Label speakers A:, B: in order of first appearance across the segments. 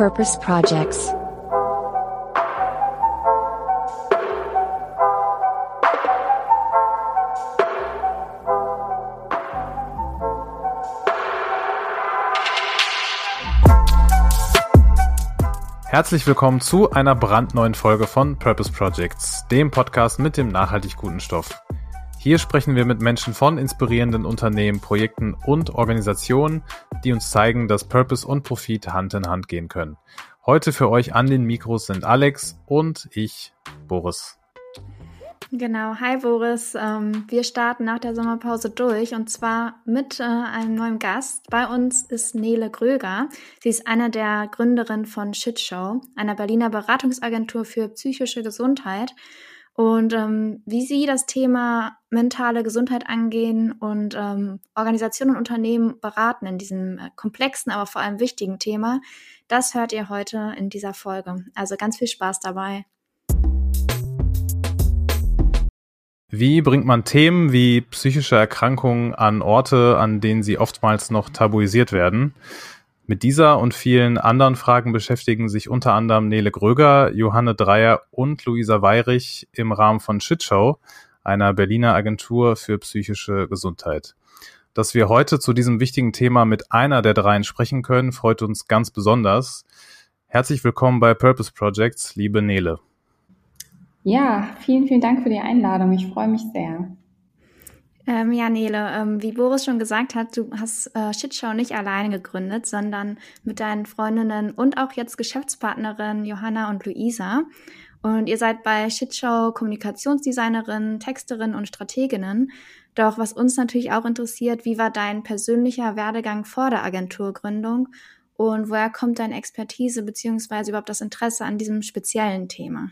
A: Purpose Projects.
B: Herzlich willkommen zu einer brandneuen Folge von Purpose Projects, dem Podcast mit dem nachhaltig guten Stoff. Hier sprechen wir mit Menschen von inspirierenden Unternehmen, Projekten und Organisationen, die uns zeigen, dass Purpose und Profit Hand in Hand gehen können. Heute für euch an den Mikros sind Alex und ich, Boris.
C: Genau, hi Boris. Ähm, wir starten nach der Sommerpause durch und zwar mit äh, einem neuen Gast. Bei uns ist Nele Gröger. Sie ist eine der Gründerinnen von Shitshow, einer Berliner Beratungsagentur für psychische Gesundheit und ähm, wie Sie das Thema mentale Gesundheit angehen und ähm, Organisationen und Unternehmen beraten in diesem äh, komplexen, aber vor allem wichtigen Thema, das hört ihr heute in dieser Folge. Also ganz viel Spaß dabei.
B: Wie bringt man Themen wie psychische Erkrankungen an Orte, an denen sie oftmals noch tabuisiert werden? Mit dieser und vielen anderen Fragen beschäftigen sich unter anderem Nele Gröger, Johanne Dreier und Luisa Weirich im Rahmen von Shitshow, einer Berliner Agentur für psychische Gesundheit. Dass wir heute zu diesem wichtigen Thema mit einer der dreien sprechen können, freut uns ganz besonders. Herzlich willkommen bei Purpose Projects, liebe Nele.
D: Ja, vielen, vielen Dank für die Einladung. Ich freue mich sehr.
C: Ähm, ja, Nele, ähm, wie Boris schon gesagt hat, du hast äh, Shitshow nicht alleine gegründet, sondern mit deinen Freundinnen und auch jetzt Geschäftspartnerinnen Johanna und Luisa. Und ihr seid bei Shitshow Kommunikationsdesignerin, Texterin und Strateginnen. Doch was uns natürlich auch interessiert, wie war dein persönlicher Werdegang vor der Agenturgründung und woher kommt deine Expertise beziehungsweise überhaupt das Interesse an diesem speziellen Thema?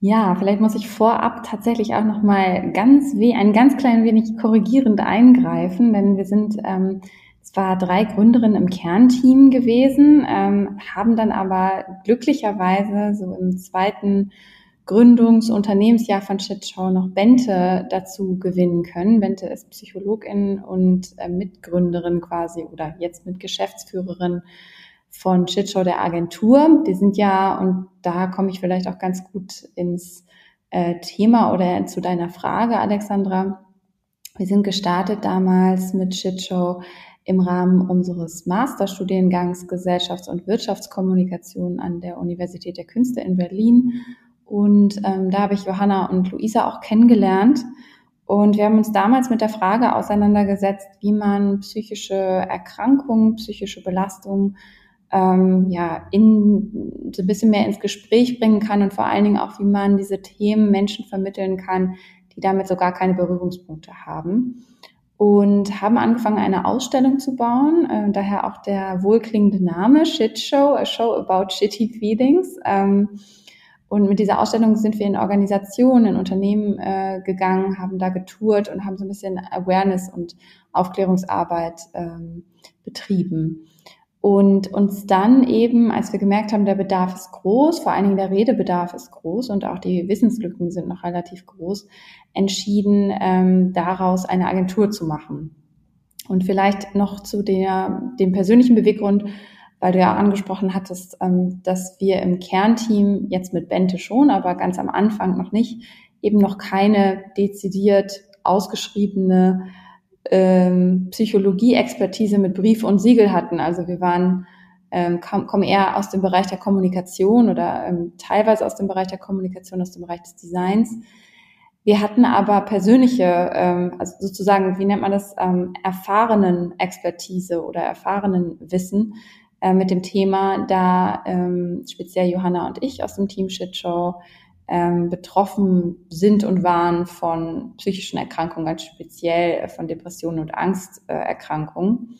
D: Ja, vielleicht muss ich vorab tatsächlich auch noch mal ganz we ein ganz klein wenig korrigierend eingreifen, denn wir sind ähm, zwar drei Gründerinnen im Kernteam gewesen, ähm, haben dann aber glücklicherweise so im zweiten Gründungsunternehmensjahr von Shitshow noch Bente dazu gewinnen können. Bente ist Psychologin und äh, Mitgründerin quasi oder jetzt mit Geschäftsführerin von Shitshow der Agentur. Die sind ja, und da komme ich vielleicht auch ganz gut ins äh, Thema oder zu deiner Frage, Alexandra. Wir sind gestartet damals mit Shitshow im Rahmen unseres Masterstudiengangs Gesellschafts- und Wirtschaftskommunikation an der Universität der Künste in Berlin. Und ähm, da habe ich Johanna und Luisa auch kennengelernt. Und wir haben uns damals mit der Frage auseinandergesetzt, wie man psychische Erkrankungen, psychische Belastungen ähm, ja, in, so ein bisschen mehr ins Gespräch bringen kann und vor allen Dingen auch, wie man diese Themen Menschen vermitteln kann, die damit so gar keine Berührungspunkte haben. Und haben angefangen, eine Ausstellung zu bauen, äh, daher auch der wohlklingende Name Shit Show, a show about shitty feelings. Ähm, und mit dieser Ausstellung sind wir in Organisationen, in Unternehmen äh, gegangen, haben da getourt und haben so ein bisschen Awareness und Aufklärungsarbeit ähm, betrieben und uns dann eben, als wir gemerkt haben, der Bedarf ist groß, vor allen Dingen der Redebedarf ist groß und auch die Wissenslücken sind noch relativ groß, entschieden, ähm, daraus eine Agentur zu machen. Und vielleicht noch zu der, dem persönlichen Beweggrund, weil du ja angesprochen hattest, ähm, dass wir im Kernteam jetzt mit Bente schon, aber ganz am Anfang noch nicht, eben noch keine dezidiert ausgeschriebene ähm, Psychologie-Expertise mit Brief und Siegel hatten. Also wir waren ähm, kommen eher aus dem Bereich der Kommunikation oder ähm, teilweise aus dem Bereich der Kommunikation, aus dem Bereich des Designs. Wir hatten aber persönliche, ähm, also sozusagen, wie nennt man das, ähm, erfahrenen Expertise oder erfahrenen Wissen äh, mit dem Thema, da ähm, speziell Johanna und ich aus dem Team Shitshow ähm, betroffen sind und waren von psychischen Erkrankungen, ganz speziell äh, von Depressionen und Angsterkrankungen.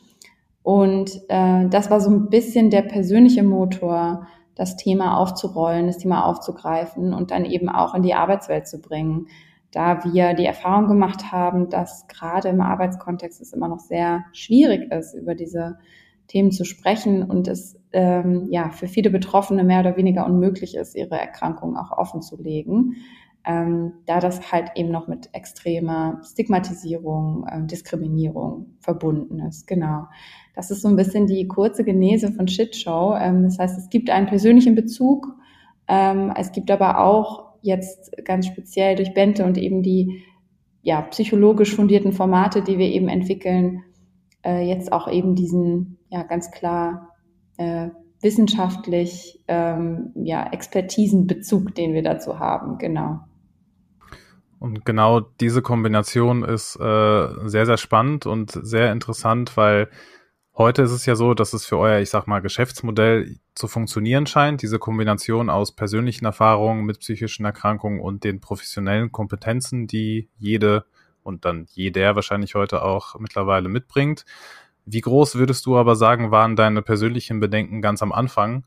D: Und äh, das war so ein bisschen der persönliche Motor, das Thema aufzurollen, das Thema aufzugreifen und dann eben auch in die Arbeitswelt zu bringen. Da wir die Erfahrung gemacht haben, dass gerade im Arbeitskontext es immer noch sehr schwierig ist, über diese Themen zu sprechen und es ähm, ja für viele Betroffene mehr oder weniger unmöglich ist, ihre Erkrankung auch offen zu legen, ähm, da das halt eben noch mit extremer Stigmatisierung, äh, Diskriminierung verbunden ist. Genau. Das ist so ein bisschen die kurze Genese von Shitshow. Ähm, das heißt, es gibt einen persönlichen Bezug. Ähm, es gibt aber auch jetzt ganz speziell durch Bente und eben die ja, psychologisch fundierten Formate, die wir eben entwickeln, äh, jetzt auch eben diesen ja ganz klar äh, wissenschaftlich ähm, ja, Expertisenbezug, den wir dazu haben, genau.
B: Und genau diese Kombination ist äh, sehr, sehr spannend und sehr interessant, weil heute ist es ja so, dass es für euer, ich sag mal, Geschäftsmodell zu funktionieren scheint. Diese Kombination aus persönlichen Erfahrungen mit psychischen Erkrankungen und den professionellen Kompetenzen, die jede und dann jeder wahrscheinlich heute auch mittlerweile mitbringt. Wie groß würdest du aber sagen, waren deine persönlichen Bedenken ganz am Anfang?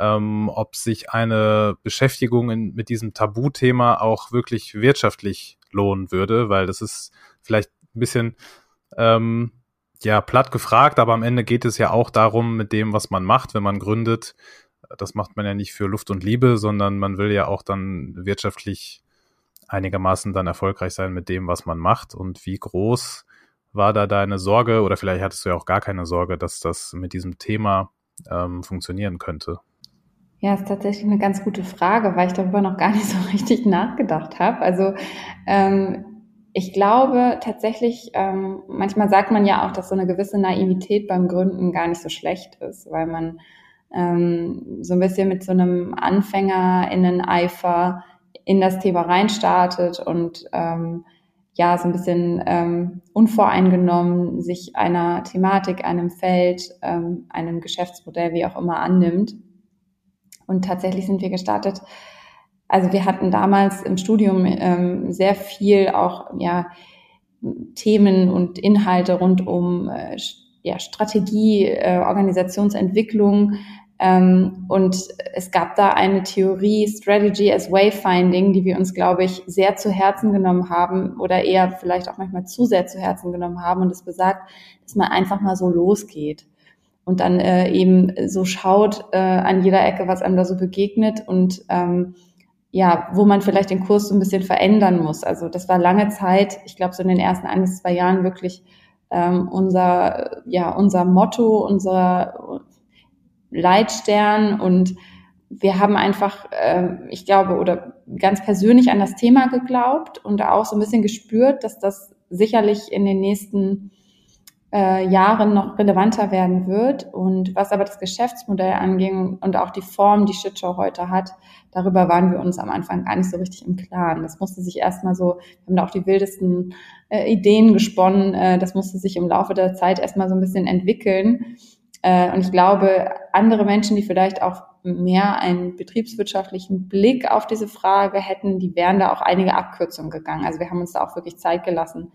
B: Ähm, ob sich eine Beschäftigung in, mit diesem Tabuthema auch wirklich wirtschaftlich lohnen würde, weil das ist vielleicht ein bisschen ähm, ja platt gefragt, aber am Ende geht es ja auch darum, mit dem, was man macht, wenn man gründet. Das macht man ja nicht für Luft und Liebe, sondern man will ja auch dann wirtschaftlich einigermaßen dann erfolgreich sein mit dem, was man macht. Und wie groß war da deine Sorge oder vielleicht hattest du ja auch gar keine Sorge, dass das mit diesem Thema ähm, funktionieren könnte?
D: Ja, ist tatsächlich eine ganz gute Frage, weil ich darüber noch gar nicht so richtig nachgedacht habe. Also ähm, ich glaube tatsächlich, ähm, manchmal sagt man ja auch, dass so eine gewisse Naivität beim Gründen gar nicht so schlecht ist, weil man ähm, so ein bisschen mit so einem Anfänger in den Eifer in das Thema reinstartet und ähm, ja, so ein bisschen ähm, unvoreingenommen sich einer Thematik, einem Feld, ähm, einem Geschäftsmodell, wie auch immer, annimmt. Und tatsächlich sind wir gestartet. Also wir hatten damals im Studium ähm, sehr viel auch ja, Themen und Inhalte rund um äh, ja, Strategie, äh, Organisationsentwicklung, und es gab da eine Theorie, Strategy as Wayfinding, die wir uns, glaube ich, sehr zu Herzen genommen haben oder eher vielleicht auch manchmal zu sehr zu Herzen genommen haben. Und es besagt, dass man einfach mal so losgeht und dann äh, eben so schaut äh, an jeder Ecke, was einem da so begegnet und ähm, ja, wo man vielleicht den Kurs so ein bisschen verändern muss. Also das war lange Zeit, ich glaube so in den ersten ein bis zwei Jahren wirklich ähm, unser, ja, unser Motto, unser, Leitstern und wir haben einfach, äh, ich glaube, oder ganz persönlich an das Thema geglaubt und auch so ein bisschen gespürt, dass das sicherlich in den nächsten äh, Jahren noch relevanter werden wird. Und was aber das Geschäftsmodell anging und auch die Form, die Shitshow heute hat, darüber waren wir uns am Anfang gar nicht so richtig im Klaren. Das musste sich erstmal so, wir haben da auch die wildesten äh, Ideen gesponnen, äh, das musste sich im Laufe der Zeit erstmal so ein bisschen entwickeln. Äh, und ich glaube, andere Menschen, die vielleicht auch mehr einen betriebswirtschaftlichen Blick auf diese Frage hätten, die wären da auch einige Abkürzungen gegangen. Also wir haben uns da auch wirklich Zeit gelassen,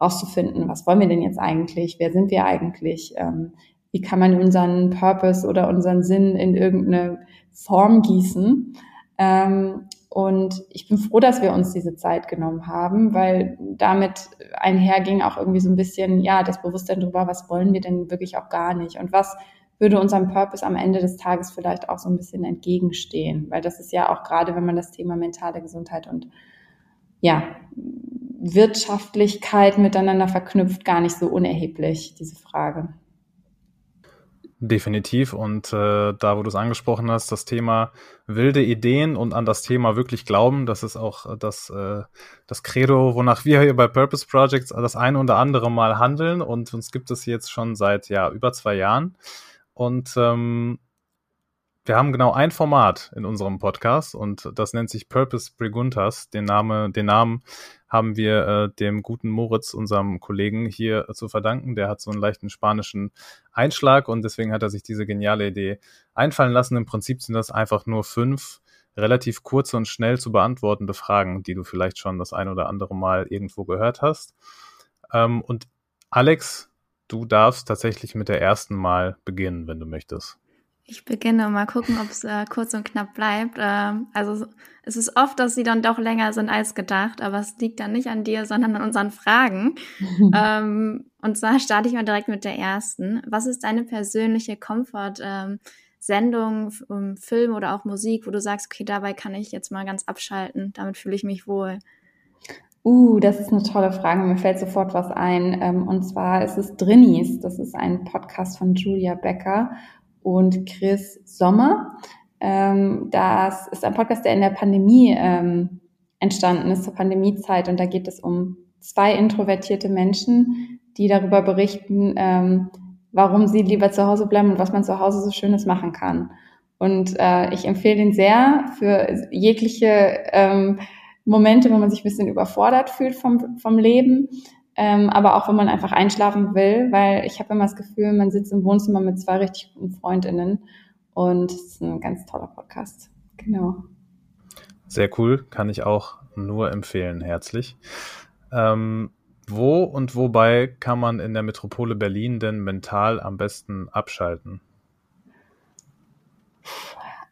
D: rauszufinden, was wollen wir denn jetzt eigentlich? Wer sind wir eigentlich? Ähm, wie kann man unseren Purpose oder unseren Sinn in irgendeine Form gießen? Ähm, und ich bin froh, dass wir uns diese Zeit genommen haben, weil damit einherging auch irgendwie so ein bisschen, ja, das Bewusstsein darüber, was wollen wir denn wirklich auch gar nicht und was würde unserem Purpose am Ende des Tages vielleicht auch so ein bisschen entgegenstehen, weil das ist ja auch gerade, wenn man das Thema mentale Gesundheit und ja, Wirtschaftlichkeit miteinander verknüpft, gar nicht so unerheblich, diese Frage.
B: Definitiv. Und äh, da, wo du es angesprochen hast, das Thema wilde Ideen und an das Thema wirklich glauben, das ist auch das, äh, das Credo, wonach wir hier bei Purpose Projects das eine oder andere Mal handeln. Und uns gibt es jetzt schon seit ja über zwei Jahren. Und ähm, wir haben genau ein Format in unserem Podcast und das nennt sich Purpose Preguntas. Den, Name, den Namen haben wir äh, dem guten Moritz, unserem Kollegen, hier zu verdanken. Der hat so einen leichten spanischen Einschlag und deswegen hat er sich diese geniale Idee einfallen lassen. Im Prinzip sind das einfach nur fünf relativ kurze und schnell zu beantwortende Fragen, die du vielleicht schon das ein oder andere Mal irgendwo gehört hast. Ähm, und Alex, du darfst tatsächlich mit der ersten Mal beginnen, wenn du möchtest.
C: Ich beginne mal gucken, ob es äh, kurz und knapp bleibt. Ähm, also es ist oft, dass sie dann doch länger sind als gedacht, aber es liegt dann nicht an dir, sondern an unseren Fragen. ähm, und zwar starte ich mal direkt mit der ersten. Was ist deine persönliche Comfort-Sendung, ähm, Film oder auch Musik, wo du sagst, okay, dabei kann ich jetzt mal ganz abschalten, damit fühle ich mich wohl?
D: Uh, das ist eine tolle Frage. Mir fällt sofort was ein. Ähm, und zwar ist es Drinnies. Das ist ein Podcast von Julia Becker und Chris Sommer. Ähm, das ist ein Podcast, der in der Pandemie ähm, entstanden ist, zur Pandemiezeit. Und da geht es um zwei introvertierte Menschen, die darüber berichten, warum sie lieber zu Hause bleiben und was man zu Hause so Schönes machen kann. Und äh, ich empfehle den sehr für jegliche Momente, wo man sich ein bisschen überfordert fühlt vom, vom Leben, ähm, aber auch wenn man einfach einschlafen will, weil ich habe immer das Gefühl, man sitzt im Wohnzimmer mit zwei richtig guten Freundinnen und es ist ein ganz toller Podcast. Genau.
B: Sehr cool, kann ich auch nur empfehlen, herzlich. Ähm, wo und wobei kann man in der Metropole Berlin denn mental am besten abschalten?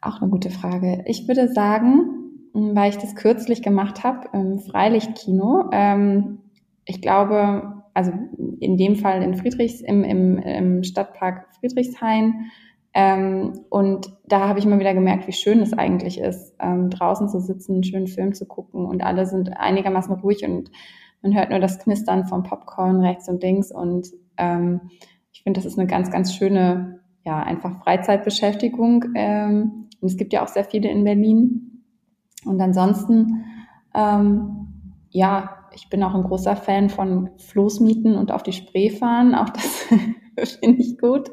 D: Auch eine gute Frage. Ich würde sagen, weil ich das kürzlich gemacht habe im Freilichtkino. Ähm, ich glaube, also in dem Fall in Friedrichs, im, im, im Stadtpark Friedrichshain. Ähm, und da habe ich mal wieder gemerkt, wie schön es eigentlich ist, ähm, draußen zu sitzen, einen schönen Film zu gucken und alle sind einigermaßen ruhig und man hört nur das Knistern vom Popcorn rechts und links und ähm, ich finde, das ist eine ganz, ganz schöne, ja, einfach Freizeitbeschäftigung. Ähm, und es gibt ja auch sehr viele in Berlin. Und ansonsten, ähm, ja, ich bin auch ein großer Fan von Floßmieten und auf die Spree fahren. Auch das finde ich gut.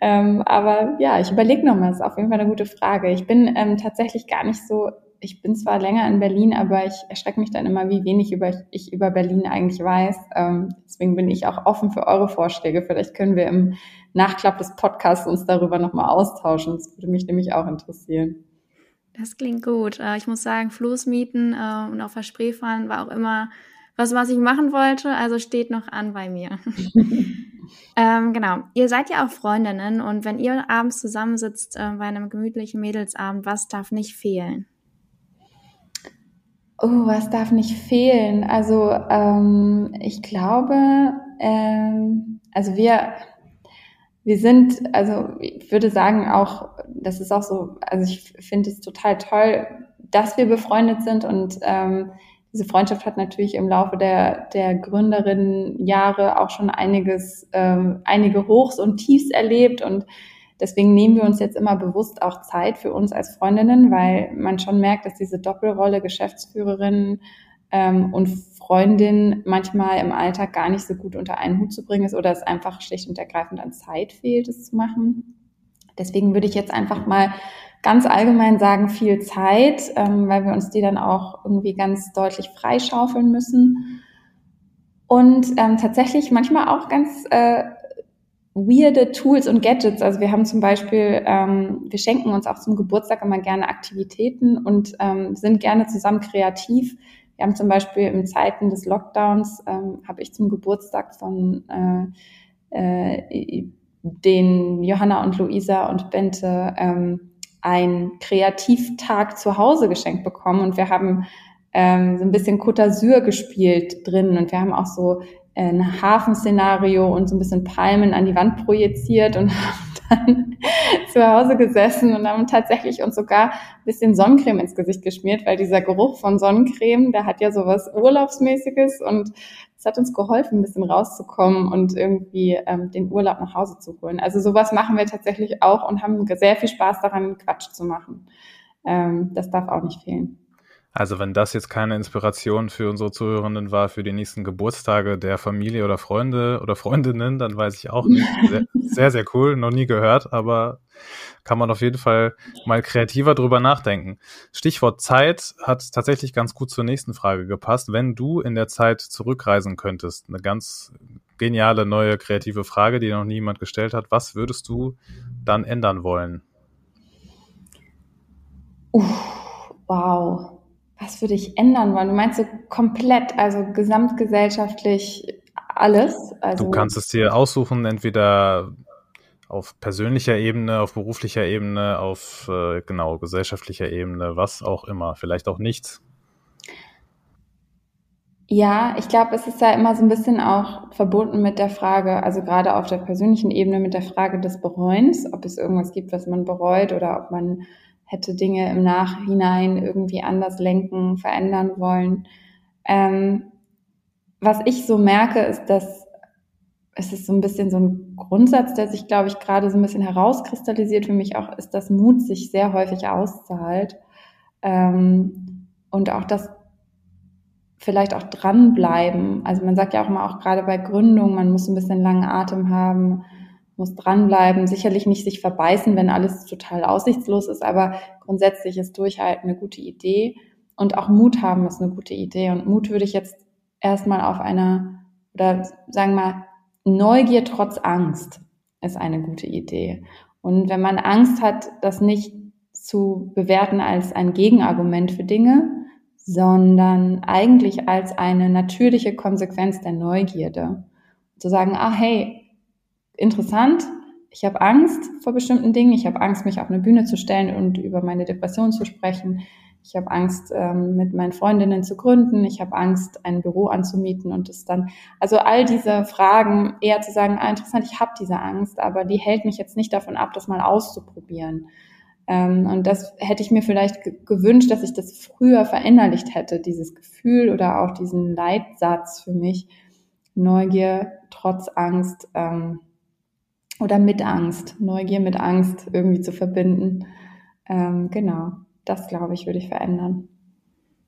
D: Ähm, aber ja, ich überlege nochmal, ist auf jeden Fall eine gute Frage. Ich bin ähm, tatsächlich gar nicht so, ich bin zwar länger in Berlin, aber ich erschrecke mich dann immer, wie wenig über, ich über Berlin eigentlich weiß. Ähm, deswegen bin ich auch offen für eure Vorschläge. Vielleicht können wir im Nachklapp des Podcasts uns darüber nochmal austauschen. Das würde mich nämlich auch interessieren.
C: Das klingt gut. Äh, ich muss sagen, Floßmieten äh, und auf der Spree fahren war auch immer was, was ich machen wollte. Also steht noch an bei mir. ähm, genau. Ihr seid ja auch Freundinnen und wenn ihr abends zusammensitzt äh, bei einem gemütlichen Mädelsabend, was darf nicht fehlen?
D: Oh, was darf nicht fehlen? Also ähm, ich glaube, ähm, also wir wir sind, also ich würde sagen auch, das ist auch so, also ich finde es total toll, dass wir befreundet sind und ähm, diese Freundschaft hat natürlich im Laufe der, der Gründerinnenjahre auch schon einiges, ähm, einige Hochs und Tiefs erlebt und deswegen nehmen wir uns jetzt immer bewusst auch Zeit für uns als Freundinnen, weil man schon merkt, dass diese Doppelrolle Geschäftsführerin ähm, und Freundin manchmal im Alltag gar nicht so gut unter einen Hut zu bringen ist oder es einfach schlicht und ergreifend an Zeit fehlt, es zu machen. Deswegen würde ich jetzt einfach mal ganz allgemein sagen, viel Zeit, ähm, weil wir uns die dann auch irgendwie ganz deutlich freischaufeln müssen. Und ähm, tatsächlich manchmal auch ganz äh, weirde Tools und Gadgets. Also wir haben zum Beispiel, ähm, wir schenken uns auch zum Geburtstag immer gerne Aktivitäten und ähm, sind gerne zusammen kreativ. Wir haben zum Beispiel in Zeiten des Lockdowns, ähm, habe ich zum Geburtstag von äh, äh, den Johanna und Luisa und Bente ähm, einen Kreativtag zu Hause geschenkt bekommen. Und wir haben ähm, so ein bisschen Côte d'Azur gespielt drin. Und wir haben auch so ein Hafenszenario und so ein bisschen Palmen an die Wand projiziert und haben zu Hause gesessen und haben tatsächlich uns sogar ein bisschen Sonnencreme ins Gesicht geschmiert, weil dieser Geruch von Sonnencreme, der hat ja sowas Urlaubsmäßiges und es hat uns geholfen, ein bisschen rauszukommen und irgendwie ähm, den Urlaub nach Hause zu holen. Also sowas machen wir tatsächlich auch und haben sehr viel Spaß daran, Quatsch zu machen. Ähm, das darf auch nicht fehlen.
B: Also wenn das jetzt keine Inspiration für unsere Zuhörenden war für die nächsten Geburtstage der Familie oder Freunde oder Freundinnen, dann weiß ich auch nicht. Sehr, sehr, sehr cool, noch nie gehört, aber kann man auf jeden Fall mal kreativer drüber nachdenken. Stichwort Zeit hat tatsächlich ganz gut zur nächsten Frage gepasst. Wenn du in der Zeit zurückreisen könntest, eine ganz geniale neue kreative Frage, die noch niemand gestellt hat, was würdest du dann ändern wollen?
D: Uh, wow was würde ich ändern wollen? Du meinst so komplett, also gesamtgesellschaftlich alles? Also
B: du kannst es dir aussuchen, entweder auf persönlicher Ebene, auf beruflicher Ebene, auf äh, genau gesellschaftlicher Ebene, was auch immer, vielleicht auch nichts.
D: Ja, ich glaube, es ist ja immer so ein bisschen auch verbunden mit der Frage, also gerade auf der persönlichen Ebene mit der Frage des Bereuens, ob es irgendwas gibt, was man bereut oder ob man hätte Dinge im Nachhinein irgendwie anders lenken, verändern wollen. Ähm, was ich so merke, ist, dass es ist so ein bisschen so ein Grundsatz, der sich, glaube ich, gerade so ein bisschen herauskristallisiert für mich auch, ist, dass Mut sich sehr häufig auszahlt. Ähm, und auch das vielleicht auch dranbleiben. Also man sagt ja auch mal auch gerade bei Gründung, man muss ein bisschen langen Atem haben, muss dranbleiben, sicherlich nicht sich verbeißen, wenn alles total aussichtslos ist, aber grundsätzlich ist Durchhalten eine gute Idee und auch Mut haben ist eine gute Idee. Und Mut würde ich jetzt erstmal auf einer, oder sagen wir mal, Neugier trotz Angst ist eine gute Idee. Und wenn man Angst hat, das nicht zu bewerten als ein Gegenargument für Dinge, sondern eigentlich als eine natürliche Konsequenz der Neugierde. Zu sagen, ah hey, interessant, ich habe Angst vor bestimmten Dingen, ich habe Angst, mich auf eine Bühne zu stellen und über meine Depression zu sprechen, ich habe Angst, ähm, mit meinen Freundinnen zu gründen, ich habe Angst, ein Büro anzumieten und es dann, also all diese Fragen eher zu sagen, ah, interessant, ich habe diese Angst, aber die hält mich jetzt nicht davon ab, das mal auszuprobieren. Ähm, und das hätte ich mir vielleicht gewünscht, dass ich das früher verinnerlicht hätte, dieses Gefühl oder auch diesen Leitsatz für mich, Neugier trotz Angst ähm, oder mit Angst, Neugier mit Angst irgendwie zu verbinden. Ähm, genau das, glaube ich, würde ich verändern.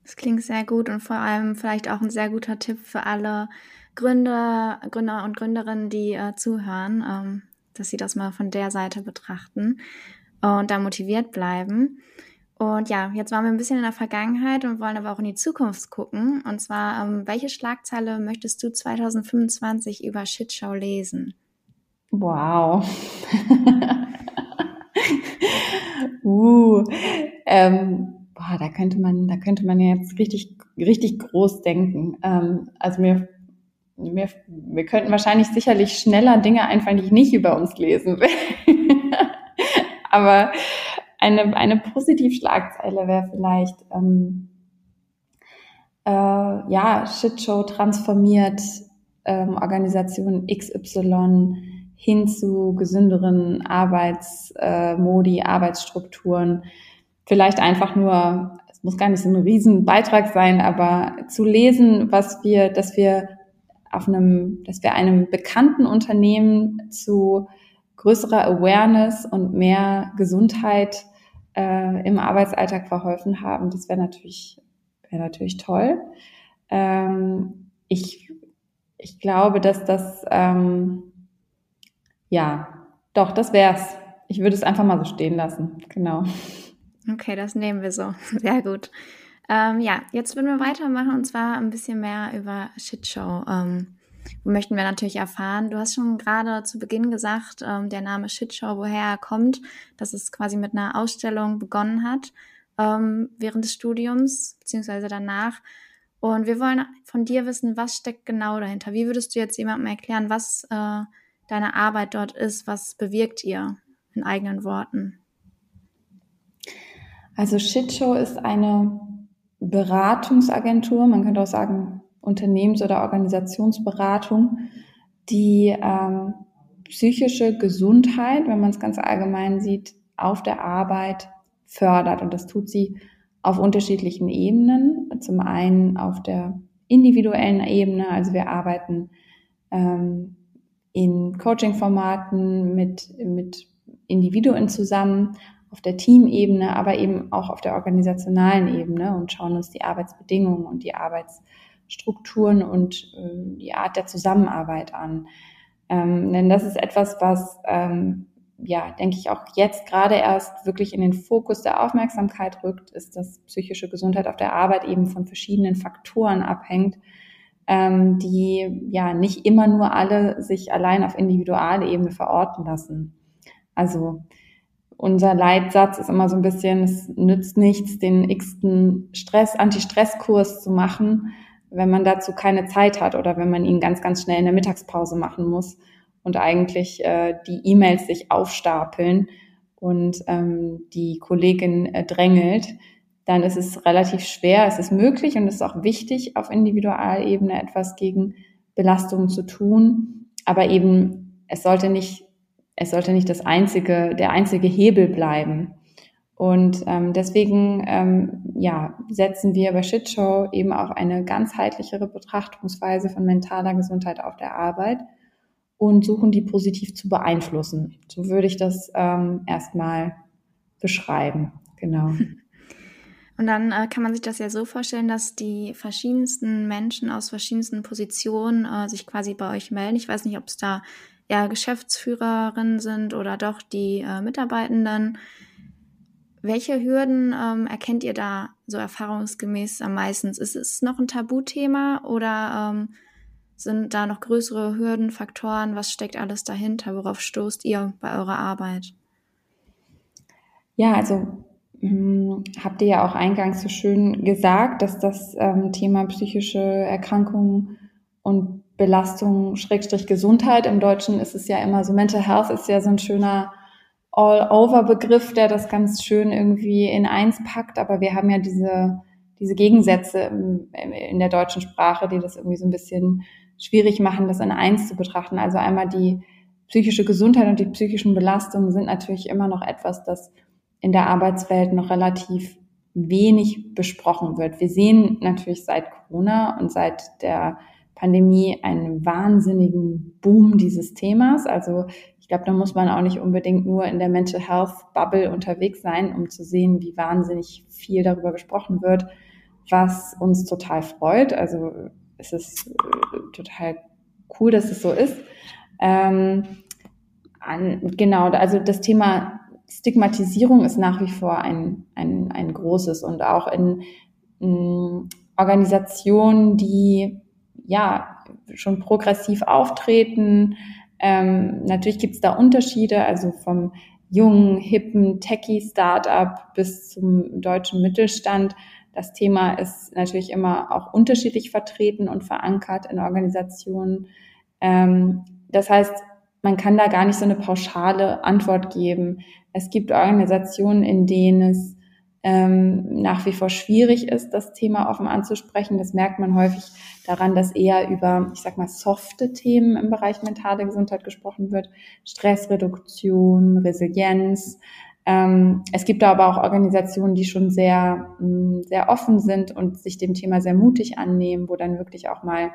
C: Das klingt sehr gut und vor allem vielleicht auch ein sehr guter Tipp für alle Gründer, Gründer und Gründerinnen, die äh, zuhören, ähm, dass sie das mal von der Seite betrachten und da motiviert bleiben. Und ja, jetzt waren wir ein bisschen in der Vergangenheit und wollen aber auch in die Zukunft gucken. Und zwar, ähm, welche Schlagzeile möchtest du 2025 über Shitshow lesen?
D: Wow. uh, ähm, boah, da könnte man, da könnte man jetzt richtig, richtig groß denken. Ähm, also mir, mir, wir könnten wahrscheinlich sicherlich schneller Dinge einfallen, die ich nicht über uns lesen will. Aber eine, eine Positivschlagzeile wäre vielleicht, ähm, äh, ja, Shitshow transformiert ähm, Organisation XY hin zu gesünderen Arbeitsmodi, äh, Arbeitsstrukturen. Vielleicht einfach nur, es muss gar nicht so ein Riesenbeitrag sein, aber zu lesen, was wir, dass wir auf einem, dass wir einem bekannten Unternehmen zu größerer Awareness und mehr Gesundheit äh, im Arbeitsalltag verholfen haben, das wäre natürlich, wäre natürlich toll. Ähm, ich, ich glaube, dass das ähm, ja, doch, das wär's. Ich würde es einfach mal so stehen lassen. Genau.
C: Okay, das nehmen wir so. Sehr gut. Ähm, ja, jetzt würden wir weitermachen und zwar ein bisschen mehr über Shitshow. Ähm, möchten wir natürlich erfahren? Du hast schon gerade zu Beginn gesagt, ähm, der Name Shitshow, woher er kommt, dass es quasi mit einer Ausstellung begonnen hat ähm, während des Studiums beziehungsweise danach. Und wir wollen von dir wissen, was steckt genau dahinter? Wie würdest du jetzt jemandem erklären, was äh, deine Arbeit dort ist? Was bewirkt ihr in eigenen Worten?
D: Also Shitshow ist eine Beratungsagentur, man könnte auch sagen Unternehmens- oder Organisationsberatung, die ähm, psychische Gesundheit, wenn man es ganz allgemein sieht, auf der Arbeit fördert. Und das tut sie auf unterschiedlichen Ebenen. Zum einen auf der individuellen Ebene, also wir arbeiten ähm, in Coaching-Formaten mit, mit Individuen zusammen, auf der Teamebene, aber eben auch auf der organisationalen Ebene und schauen uns die Arbeitsbedingungen und die Arbeitsstrukturen und äh, die Art der Zusammenarbeit an. Ähm, denn das ist etwas, was, ähm, ja, denke ich, auch jetzt gerade erst wirklich in den Fokus der Aufmerksamkeit rückt, ist, dass psychische Gesundheit auf der Arbeit eben von verschiedenen Faktoren abhängt ähm, die ja nicht immer nur alle sich allein auf Individualebene verorten lassen. Also unser Leitsatz ist immer so ein bisschen, es nützt nichts, den x-ten Stress, Anti-Stress-Kurs zu machen, wenn man dazu keine Zeit hat oder wenn man ihn ganz, ganz schnell in der Mittagspause machen muss und eigentlich äh, die E-Mails sich aufstapeln und ähm, die Kollegin äh, drängelt dann ist es relativ schwer. Es ist möglich und es ist auch wichtig, auf Individualebene etwas gegen Belastungen zu tun. Aber eben, es sollte nicht, es sollte nicht das einzige, der einzige Hebel bleiben. Und ähm, deswegen ähm, ja, setzen wir bei Shitshow eben auf eine ganzheitlichere Betrachtungsweise von mentaler Gesundheit auf der Arbeit und suchen die positiv zu beeinflussen. So würde ich das ähm, erstmal beschreiben. Genau.
C: Und dann äh, kann man sich das ja so vorstellen, dass die verschiedensten Menschen aus verschiedensten Positionen äh, sich quasi bei euch melden. Ich weiß nicht, ob es da eher Geschäftsführerinnen sind oder doch die äh, Mitarbeitenden. Welche Hürden ähm, erkennt ihr da so erfahrungsgemäß am meisten? Ist es noch ein Tabuthema oder ähm, sind da noch größere Hürden, Faktoren? Was steckt alles dahinter? Worauf stoßt ihr bei eurer Arbeit?
D: Ja, also habt ihr ja auch eingangs so schön gesagt, dass das ähm, Thema psychische Erkrankungen und Belastung, Schrägstrich Gesundheit, im Deutschen ist es ja immer so, Mental Health ist ja so ein schöner All-Over-Begriff, der das ganz schön irgendwie in eins packt, aber wir haben ja diese, diese Gegensätze in der deutschen Sprache, die das irgendwie so ein bisschen schwierig machen, das in eins zu betrachten. Also einmal die psychische Gesundheit und die psychischen Belastungen sind natürlich immer noch etwas, das in der Arbeitswelt noch relativ wenig besprochen wird. Wir sehen natürlich seit Corona und seit der Pandemie einen wahnsinnigen Boom dieses Themas. Also ich glaube, da muss man auch nicht unbedingt nur in der Mental Health Bubble unterwegs sein, um zu sehen, wie wahnsinnig viel darüber gesprochen wird, was uns total freut. Also es ist äh, total cool, dass es so ist. Ähm, an, genau, also das Thema Stigmatisierung ist nach wie vor ein, ein, ein großes und auch in, in Organisationen, die ja schon progressiv auftreten. Ähm, natürlich gibt es da Unterschiede, also vom jungen, hippen Techie-Startup bis zum deutschen Mittelstand. Das Thema ist natürlich immer auch unterschiedlich vertreten und verankert in Organisationen. Ähm, das heißt, man kann da gar nicht so eine pauschale Antwort geben. Es gibt Organisationen, in denen es ähm, nach wie vor schwierig ist, das Thema offen anzusprechen. Das merkt man häufig daran, dass eher über, ich sag mal, softe Themen im Bereich mentale Gesundheit gesprochen wird. Stressreduktion, Resilienz. Ähm, es gibt da aber auch Organisationen, die schon sehr, mh, sehr offen sind und sich dem Thema sehr mutig annehmen, wo dann wirklich auch mal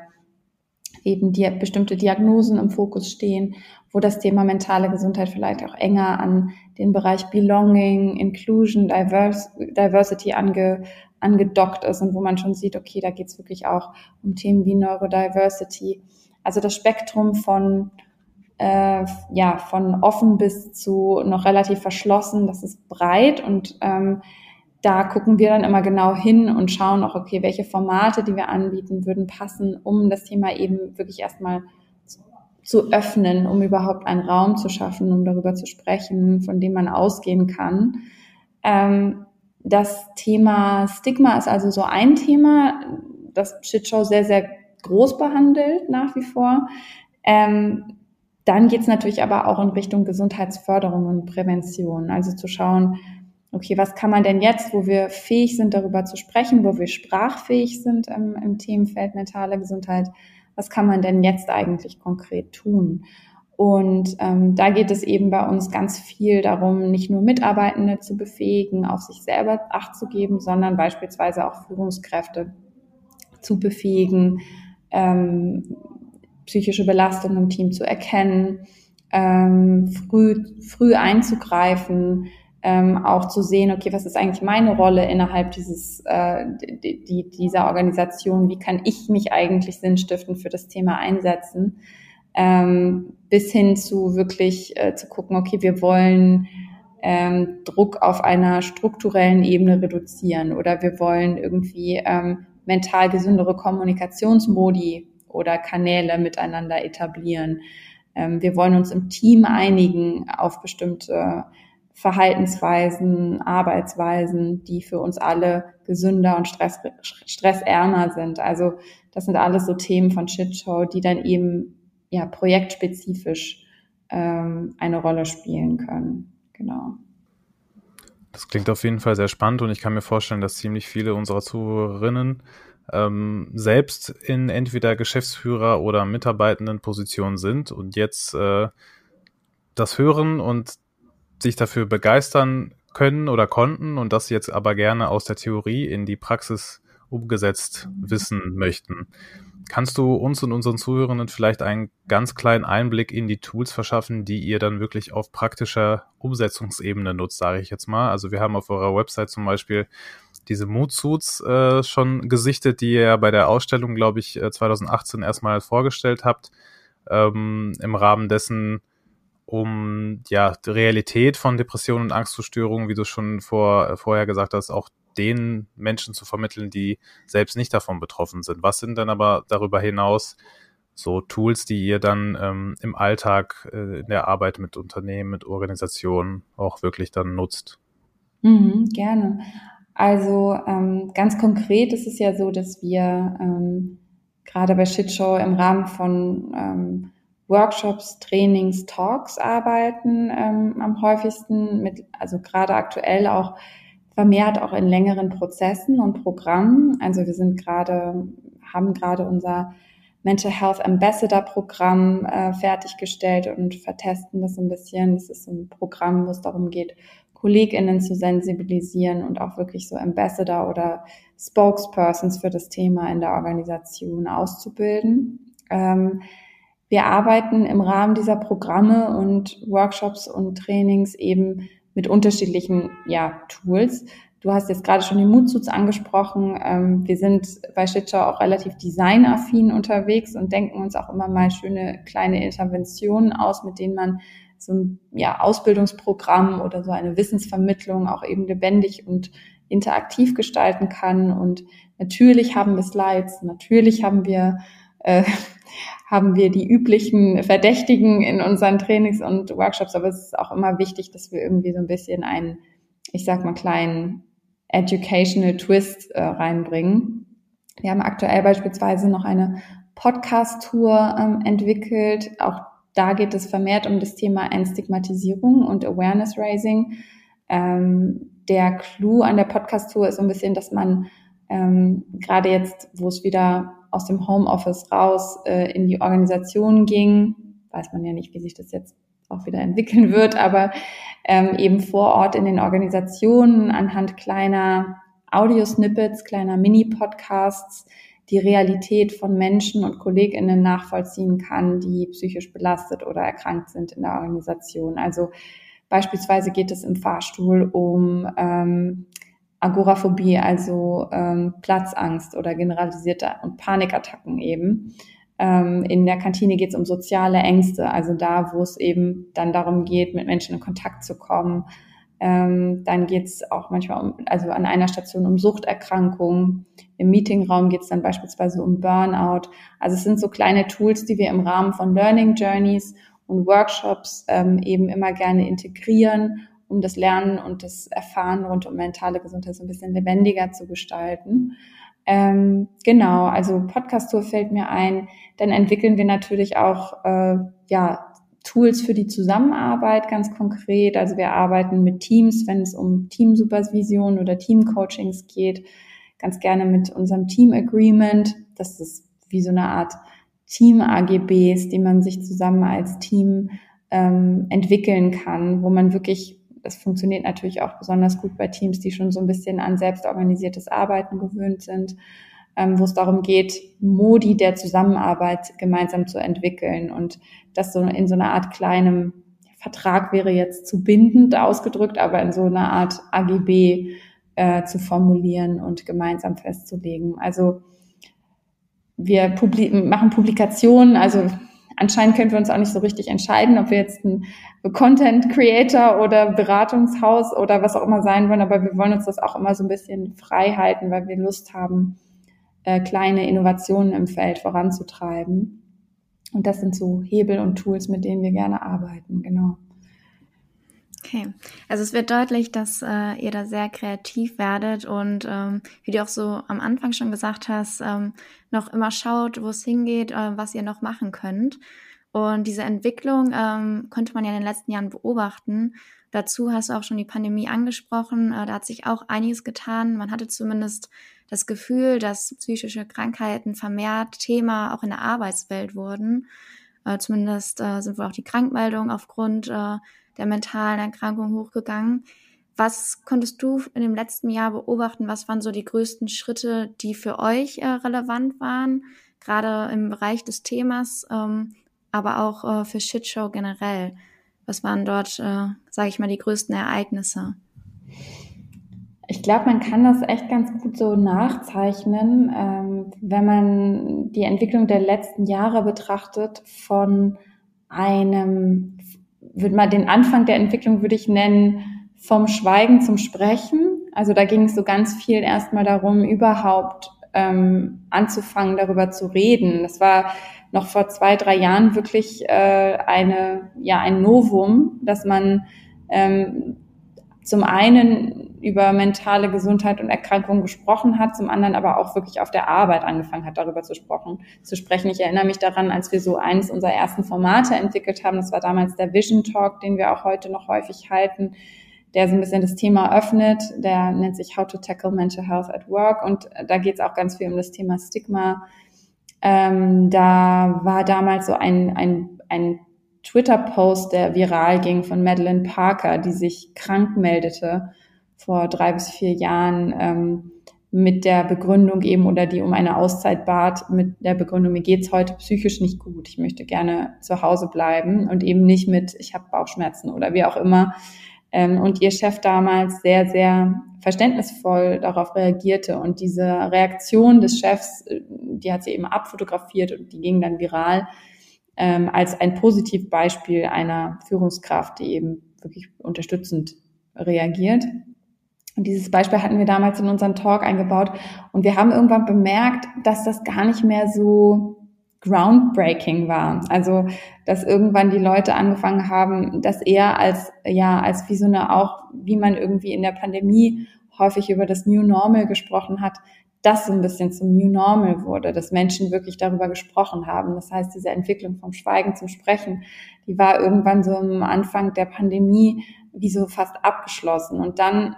D: eben die, bestimmte Diagnosen im Fokus stehen, wo das Thema mentale Gesundheit vielleicht auch enger an den Bereich Belonging, Inclusion, Diverse, Diversity ange, angedockt ist und wo man schon sieht, okay, da geht es wirklich auch um Themen wie Neurodiversity. Also das Spektrum von äh, ja von offen bis zu noch relativ verschlossen, das ist breit und ähm, da gucken wir dann immer genau hin und schauen auch, okay, welche Formate, die wir anbieten, würden passen, um das Thema eben wirklich erstmal zu öffnen, um überhaupt einen Raum zu schaffen, um darüber zu sprechen, von dem man ausgehen kann. Ähm, das Thema Stigma ist also so ein Thema, das Shitshow sehr, sehr groß behandelt nach wie vor. Ähm, dann geht es natürlich aber auch in Richtung Gesundheitsförderung und Prävention, also zu schauen, okay, was kann man denn jetzt, wo wir fähig sind, darüber zu sprechen, wo wir sprachfähig sind im, im Themenfeld mentale Gesundheit, was kann man denn jetzt eigentlich konkret tun? Und ähm, da geht es eben bei uns ganz viel darum, nicht nur Mitarbeitende zu befähigen, auf sich selber Acht zu geben, sondern beispielsweise auch Führungskräfte zu befähigen, ähm, psychische Belastung im Team zu erkennen, ähm, früh, früh einzugreifen, ähm, auch zu sehen, okay, was ist eigentlich meine Rolle innerhalb dieses, äh, die, die, dieser Organisation, wie kann ich mich eigentlich sinnstiftend für das Thema einsetzen, ähm, bis hin zu wirklich äh, zu gucken, okay, wir wollen ähm, Druck auf einer strukturellen Ebene reduzieren oder wir wollen irgendwie ähm, mental gesündere Kommunikationsmodi oder Kanäle miteinander etablieren. Ähm, wir wollen uns im Team einigen auf bestimmte Verhaltensweisen, Arbeitsweisen, die für uns alle gesünder und stress, stressärmer sind. Also das sind alles so Themen von Shitshow, die dann eben ja projektspezifisch ähm, eine Rolle spielen können. Genau.
B: Das klingt auf jeden Fall sehr spannend und ich kann mir vorstellen, dass ziemlich viele unserer Zuhörerinnen ähm, selbst in entweder Geschäftsführer oder mitarbeitenden Positionen sind und jetzt äh, das hören und sich dafür begeistern können oder konnten und das jetzt aber gerne aus der Theorie in die Praxis umgesetzt wissen möchten. Kannst du uns und unseren Zuhörenden vielleicht einen ganz kleinen Einblick in die Tools verschaffen, die ihr dann wirklich auf praktischer Umsetzungsebene nutzt, sage ich jetzt mal? Also wir haben auf eurer Website zum Beispiel diese Mood Suits äh, schon gesichtet, die ihr bei der Ausstellung, glaube ich, 2018 äh, erstmal vorgestellt habt. Ähm, Im Rahmen dessen um ja die Realität von Depressionen und Angstverstörungen, wie du schon vor, äh, vorher gesagt hast, auch den Menschen zu vermitteln, die selbst nicht davon betroffen sind. Was sind denn aber darüber hinaus so Tools, die ihr dann ähm, im Alltag äh, in der Arbeit mit Unternehmen, mit Organisationen auch wirklich dann nutzt?
D: Mhm, gerne. Also ähm, ganz konkret ist es ja so, dass wir ähm, gerade bei Shitshow im Rahmen von ähm, Workshops, Trainings, Talks arbeiten ähm, am häufigsten mit, also gerade aktuell auch vermehrt auch in längeren Prozessen und Programmen. Also wir sind gerade, haben gerade unser Mental Health Ambassador Programm äh, fertiggestellt und vertesten das ein bisschen. Das ist ein Programm, wo es darum geht, KollegInnen zu sensibilisieren und auch wirklich so Ambassador oder Spokespersons für das Thema in der Organisation auszubilden. Ähm, wir arbeiten im Rahmen dieser Programme und Workshops und Trainings eben mit unterschiedlichen ja, Tools. Du hast jetzt gerade schon die Moodsuits angesprochen. Ähm, wir sind bei Shitshow auch relativ designaffin unterwegs und denken uns auch immer mal schöne kleine Interventionen aus, mit denen man so ein ja, Ausbildungsprogramm oder so eine Wissensvermittlung auch eben lebendig und interaktiv gestalten kann. Und natürlich haben wir Slides, natürlich haben wir äh, haben wir die üblichen Verdächtigen in unseren Trainings und Workshops, aber es ist auch immer wichtig, dass wir irgendwie so ein bisschen einen, ich sag mal, kleinen Educational Twist äh, reinbringen. Wir haben aktuell beispielsweise noch eine Podcast-Tour ähm, entwickelt. Auch da geht es vermehrt um das Thema Entstigmatisierung und Awareness Raising. Ähm, der Clou an der Podcast-Tour ist so ein bisschen, dass man ähm, gerade jetzt, wo es wieder aus dem Homeoffice raus äh, in die Organisation ging. Weiß man ja nicht, wie sich das jetzt auch wieder entwickeln wird, aber ähm, eben vor Ort in den Organisationen anhand kleiner Audiosnippets, kleiner Mini-Podcasts die Realität von Menschen und KollegInnen nachvollziehen kann, die psychisch belastet oder erkrankt sind in der Organisation. Also beispielsweise geht es im Fahrstuhl um ähm, Agoraphobie, also ähm, Platzangst oder generalisierte und Panikattacken eben. Ähm, in der Kantine geht es um soziale Ängste, also da, wo es eben dann darum geht, mit Menschen in Kontakt zu kommen. Ähm, dann geht es auch manchmal um, also an einer Station um Suchterkrankungen. Im Meetingraum geht es dann beispielsweise um Burnout. Also es sind so kleine Tools, die wir im Rahmen von Learning Journeys und Workshops ähm, eben immer gerne integrieren um das Lernen und das Erfahren rund um mentale Gesundheit so ein bisschen lebendiger zu gestalten. Ähm, genau, also Podcast-Tour fällt mir ein. Dann entwickeln wir natürlich auch äh, ja, Tools für die Zusammenarbeit ganz konkret. Also wir arbeiten mit Teams, wenn es um Teamsupervision oder Teamcoachings geht, ganz gerne mit unserem Team Agreement. Das ist wie so eine Art Team-AGBs, die man sich zusammen als Team ähm, entwickeln kann, wo man wirklich das funktioniert natürlich auch besonders gut bei Teams, die schon so ein bisschen an selbstorganisiertes Arbeiten gewöhnt sind, ähm, wo es darum geht, Modi der Zusammenarbeit gemeinsam zu entwickeln und das so in so einer Art kleinem Vertrag wäre jetzt zu bindend ausgedrückt, aber in so einer Art AGB äh, zu formulieren und gemeinsam festzulegen. Also wir publi machen Publikationen, also anscheinend können wir uns auch nicht so richtig entscheiden, ob wir jetzt ein Content Creator oder Beratungshaus oder was auch immer sein wollen, aber wir wollen uns das auch immer so ein bisschen frei halten, weil wir Lust haben, äh, kleine Innovationen im Feld voranzutreiben. Und das sind so Hebel und Tools, mit denen wir gerne arbeiten, genau.
C: Okay, also es wird deutlich, dass äh, ihr da sehr kreativ werdet und ähm, wie du auch so am Anfang schon gesagt hast, ähm, noch immer schaut, wo es hingeht, äh, was ihr noch machen könnt. Und diese Entwicklung ähm, konnte man ja in den letzten Jahren beobachten. Dazu hast du auch schon die Pandemie angesprochen. Äh, da hat sich auch einiges getan. Man hatte zumindest das Gefühl, dass psychische Krankheiten vermehrt Thema auch in der Arbeitswelt wurden. Äh, zumindest äh, sind wohl auch die Krankmeldungen aufgrund äh, der mentalen Erkrankung hochgegangen. Was konntest du in dem letzten Jahr beobachten? Was waren so die größten Schritte, die für euch äh, relevant waren, gerade im Bereich des Themas, ähm, aber auch äh, für Shitshow generell? Was waren dort, äh, sage ich mal, die größten Ereignisse?
D: Ich glaube, man kann das echt ganz gut so nachzeichnen, ähm, wenn man die Entwicklung der letzten Jahre betrachtet von einem, würde mal den Anfang der Entwicklung würde ich nennen, vom Schweigen zum Sprechen. Also da ging es so ganz viel erstmal darum, überhaupt ähm, anzufangen, darüber zu reden. Das war noch vor zwei, drei Jahren wirklich äh, eine, ja, ein Novum, dass man ähm, zum einen über mentale Gesundheit und Erkrankungen gesprochen hat, zum anderen aber auch wirklich auf der Arbeit angefangen hat, darüber zu, sprechen. zu sprechen. Ich erinnere mich daran, als wir so eines unserer ersten Formate entwickelt haben, das war damals der Vision Talk, den wir auch heute noch häufig halten, der so ein bisschen das Thema öffnet. Der nennt sich How to Tackle Mental Health at Work und da geht es auch ganz viel um das Thema Stigma. Ähm, da war damals so ein, ein, ein Twitter-Post, der viral ging von Madeleine Parker, die sich krank meldete vor drei bis vier Jahren ähm, mit der Begründung eben oder die um eine Auszeit bat mit der Begründung, mir geht's heute psychisch nicht gut, ich möchte gerne zu Hause bleiben und eben nicht mit, ich habe Bauchschmerzen oder wie auch immer. Ähm, und ihr Chef damals sehr, sehr verständnisvoll darauf reagierte und diese Reaktion des Chefs, äh, die hat sie eben abfotografiert und die ging dann viral ähm, als ein Positivbeispiel einer Führungskraft, die eben wirklich unterstützend reagiert. Und dieses Beispiel hatten wir damals in unseren Talk eingebaut. Und wir haben irgendwann bemerkt, dass das gar nicht mehr so groundbreaking war. Also, dass irgendwann die Leute angefangen haben, das eher als, ja, als wie so eine auch, wie man irgendwie in der Pandemie häufig über das New Normal gesprochen hat, das so ein bisschen zum New Normal wurde, dass Menschen wirklich darüber gesprochen haben. Das heißt, diese Entwicklung vom Schweigen zum Sprechen, die war irgendwann so am Anfang der Pandemie wie so fast abgeschlossen. Und dann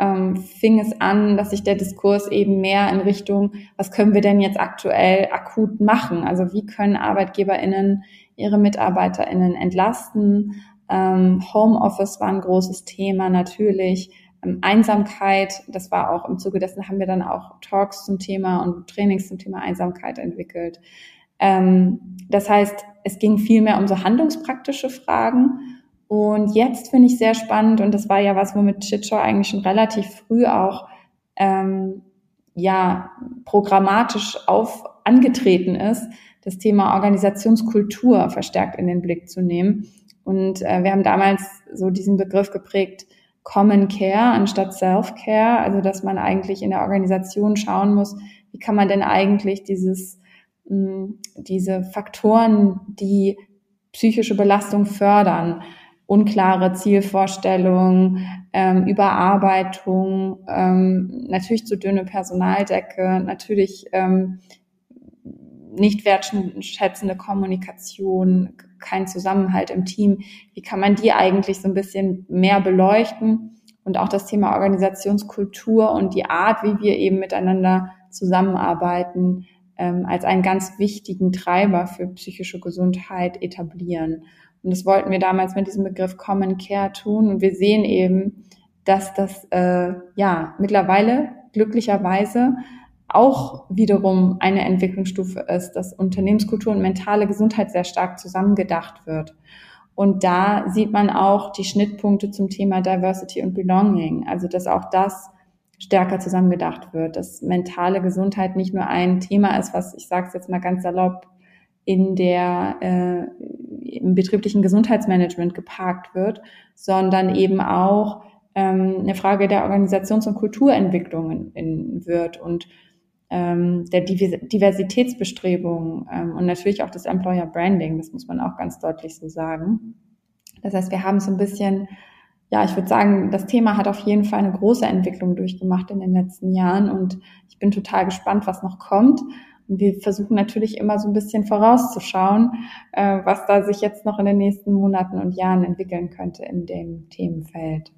D: ähm, fing es an, dass sich der Diskurs eben mehr in Richtung, was können wir denn jetzt aktuell akut machen? Also wie können ArbeitgeberInnen ihre MitarbeiterInnen entlasten? Ähm, Homeoffice war ein großes Thema natürlich. Ähm, Einsamkeit, das war auch im Zuge dessen haben wir dann auch Talks zum Thema und Trainings zum Thema Einsamkeit entwickelt. Ähm, das heißt, es ging viel mehr um so handlungspraktische Fragen. Und jetzt finde ich sehr spannend, und das war ja was, womit Chitshow eigentlich schon relativ früh auch ähm, ja programmatisch auf angetreten ist, das Thema Organisationskultur verstärkt in den Blick zu nehmen. Und äh, wir haben damals so diesen Begriff geprägt, Common Care anstatt Self-Care, also dass man eigentlich in der Organisation schauen muss, wie kann man denn eigentlich dieses, mh, hm, diese Faktoren, die psychische Belastung fördern, unklare Zielvorstellungen, ähm, Überarbeitung, ähm, natürlich zu dünne Personaldecke, natürlich ähm, nicht wertschätzende Kommunikation, kein Zusammenhalt im Team. Wie kann man die eigentlich so ein bisschen mehr beleuchten? Und auch das Thema Organisationskultur und die Art, wie wir eben miteinander zusammenarbeiten, ähm, als einen ganz wichtigen Treiber für psychische Gesundheit etablieren. Und das wollten wir damals mit diesem Begriff Common Care tun. Und wir sehen eben, dass das äh, ja mittlerweile glücklicherweise auch wiederum eine Entwicklungsstufe ist, dass Unternehmenskultur und mentale Gesundheit sehr stark zusammengedacht wird. Und da sieht man auch die Schnittpunkte zum Thema Diversity und Belonging, also dass auch das stärker zusammengedacht wird, dass mentale Gesundheit nicht nur ein Thema ist, was ich sage es jetzt mal ganz salopp in der äh, im betrieblichen Gesundheitsmanagement geparkt wird, sondern eben auch ähm, eine Frage der Organisations- und Kulturentwicklung in, wird und ähm, der Diversitätsbestrebungen ähm, und natürlich auch das Employer Branding, das muss man auch ganz deutlich so sagen. Das heißt, wir haben so ein bisschen, ja, ich würde sagen, das Thema hat auf jeden Fall eine große Entwicklung durchgemacht in den letzten Jahren und ich bin total gespannt, was noch kommt. Und wir versuchen natürlich immer so ein bisschen vorauszuschauen, äh, was da sich jetzt noch in den nächsten Monaten und Jahren entwickeln könnte in dem Themenfeld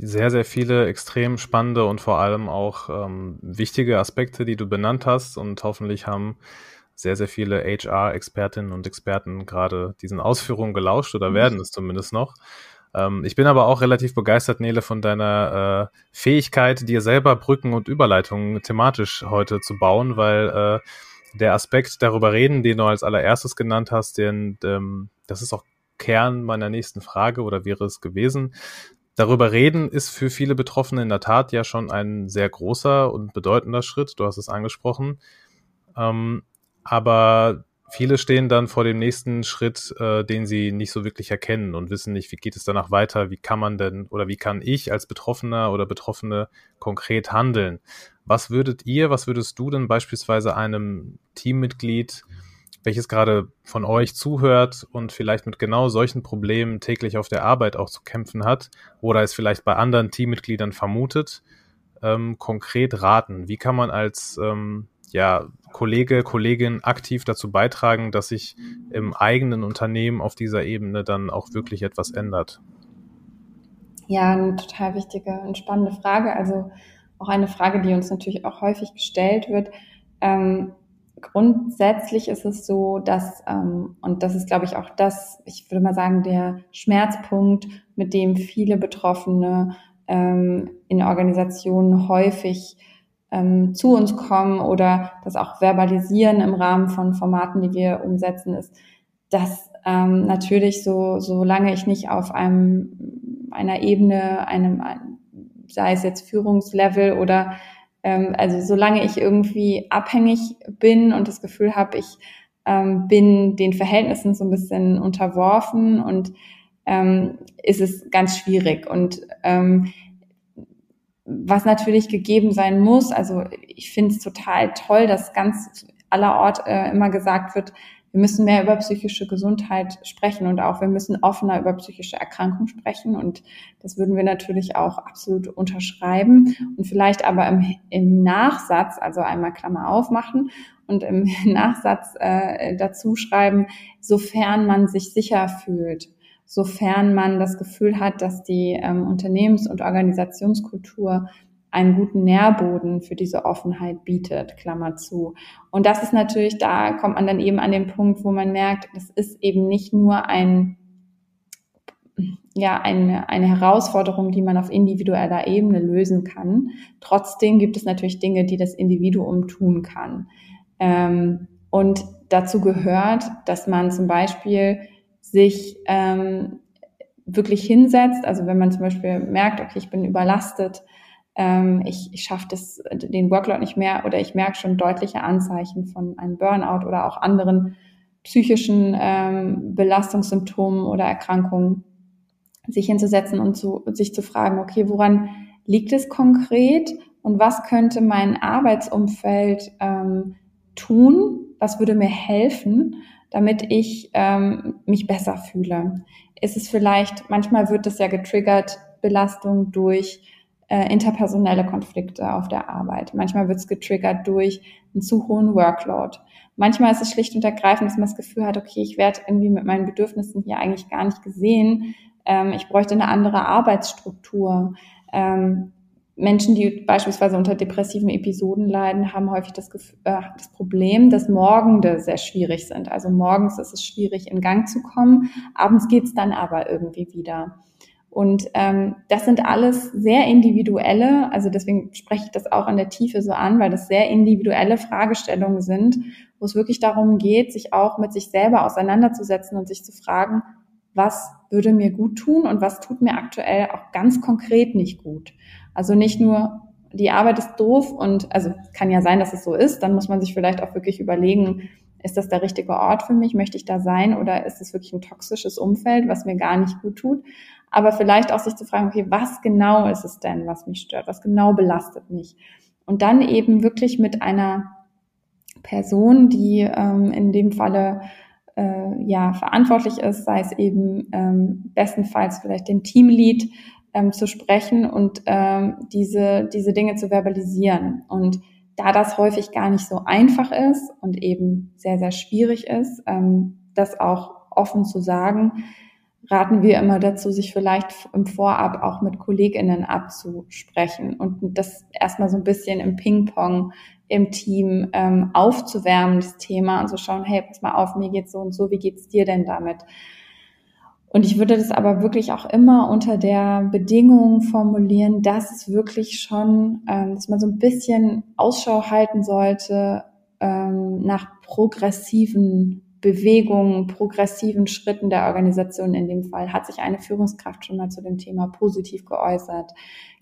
B: sehr, sehr viele extrem spannende und vor allem auch ähm, wichtige Aspekte, die du benannt hast. Und hoffentlich haben sehr, sehr viele HR-Expertinnen und Experten gerade diesen Ausführungen gelauscht oder mhm. werden es zumindest noch. Ähm, ich bin aber auch relativ begeistert, Nele, von deiner äh, Fähigkeit, dir selber Brücken und Überleitungen thematisch heute zu bauen, weil äh, der Aspekt darüber reden, den du als allererstes genannt hast, den, ähm, das ist auch Kern meiner nächsten Frage oder wäre es gewesen. Darüber reden ist für viele Betroffene in der Tat ja schon ein sehr großer und bedeutender Schritt. Du hast es angesprochen. Ähm, aber viele stehen dann vor dem nächsten Schritt, äh, den sie nicht so wirklich erkennen und wissen nicht, wie geht es danach weiter, wie kann man denn oder wie kann ich als Betroffener oder Betroffene konkret handeln. Was würdet ihr, was würdest du denn beispielsweise einem Teammitglied, welches gerade von euch zuhört und vielleicht mit genau solchen Problemen täglich auf der Arbeit auch zu kämpfen hat oder es vielleicht bei anderen Teammitgliedern vermutet, ähm, konkret raten? Wie kann man als ähm, ja, Kollege, Kollegin aktiv dazu beitragen, dass sich im eigenen Unternehmen auf dieser Ebene dann auch wirklich etwas ändert?
D: Ja, eine total wichtige und spannende Frage. Also auch eine Frage, die uns natürlich auch häufig gestellt wird. Ähm, grundsätzlich ist es so, dass, ähm, und das ist, glaube ich, auch das, ich würde mal sagen, der Schmerzpunkt, mit dem viele Betroffene ähm, in Organisationen häufig ähm, zu uns kommen oder das auch verbalisieren im Rahmen von Formaten, die wir umsetzen, ist, dass ähm, natürlich so, solange ich nicht auf einem, einer Ebene, einem, sei es jetzt Führungslevel oder ähm, also solange ich irgendwie abhängig bin und das Gefühl habe, ich ähm, bin den Verhältnissen so ein bisschen unterworfen und ähm, ist es ganz schwierig. Und ähm, was natürlich gegeben sein muss, also ich finde es total toll, dass ganz allerort äh, immer gesagt wird, wir müssen mehr über psychische Gesundheit sprechen und auch wir müssen offener über psychische Erkrankungen sprechen. Und das würden wir natürlich auch absolut unterschreiben und vielleicht aber im, im Nachsatz, also einmal Klammer aufmachen und im Nachsatz äh, dazu schreiben, sofern man sich sicher fühlt, sofern man das Gefühl hat, dass die ähm, Unternehmens- und Organisationskultur einen guten Nährboden für diese Offenheit bietet, Klammer zu. Und das ist natürlich, da kommt man dann eben an den Punkt, wo man merkt, das ist eben nicht nur ein, ja, eine, eine Herausforderung, die man auf individueller Ebene lösen kann. Trotzdem gibt es natürlich Dinge, die das Individuum tun kann. Ähm, und dazu gehört, dass man zum Beispiel sich ähm, wirklich hinsetzt, also wenn man zum Beispiel merkt, okay, ich bin überlastet, ähm, ich, ich schaffe den Workload nicht mehr oder ich merke schon deutliche Anzeichen von einem Burnout oder auch anderen psychischen ähm, Belastungssymptomen oder Erkrankungen, sich hinzusetzen und zu, sich zu fragen, okay, woran liegt es konkret und was könnte mein Arbeitsumfeld ähm, tun, was würde mir helfen, damit ich ähm, mich besser fühle. Ist es vielleicht, manchmal wird es ja getriggert, Belastung durch äh, interpersonelle Konflikte auf der Arbeit. Manchmal wird es getriggert durch einen zu hohen Workload. Manchmal ist es schlicht und ergreifend, dass man das Gefühl hat, okay, ich werde irgendwie mit meinen Bedürfnissen hier eigentlich gar nicht gesehen. Ähm, ich bräuchte eine andere Arbeitsstruktur. Ähm, Menschen, die beispielsweise unter depressiven Episoden leiden, haben häufig das, äh, das, Problem, dass Morgende sehr schwierig sind. Also morgens ist es schwierig, in Gang zu kommen, abends geht's dann aber irgendwie wieder. Und ähm, das sind alles sehr individuelle, also deswegen spreche ich das auch an der Tiefe so an, weil das sehr individuelle Fragestellungen sind, wo es wirklich darum geht, sich auch mit sich selber auseinanderzusetzen und sich zu fragen, was würde mir gut tun und was tut mir aktuell auch ganz konkret nicht gut. Also nicht nur, die Arbeit ist doof und also kann ja sein, dass es so ist, dann muss man sich vielleicht auch wirklich überlegen, ist das der richtige Ort für mich? Möchte ich da sein? Oder ist es wirklich ein toxisches Umfeld, was mir gar nicht gut tut? Aber vielleicht auch sich zu fragen, okay, was genau ist es denn, was mich stört? Was genau belastet mich? Und dann eben wirklich mit einer Person, die ähm, in dem Falle äh, ja verantwortlich ist, sei es eben ähm, bestenfalls vielleicht den Teamlead, ähm, zu sprechen und ähm, diese, diese Dinge zu verbalisieren. Und da das häufig gar nicht so einfach ist und eben sehr, sehr schwierig ist, ähm, das auch offen zu sagen, raten wir immer dazu, sich vielleicht im Vorab auch mit KollegInnen abzusprechen und das erstmal so ein bisschen im Ping-Pong im Team ähm, aufzuwärmen, das Thema und zu schauen, hey, pass mal auf, mir geht's so und so, wie geht's dir denn damit? Und ich würde das aber wirklich auch immer unter der Bedingung formulieren, dass es wirklich schon, ähm, dass man so ein bisschen Ausschau halten sollte ähm, nach progressiven Bewegungen, progressiven Schritten der Organisation in dem Fall. Hat sich eine Führungskraft schon mal zu dem Thema positiv geäußert?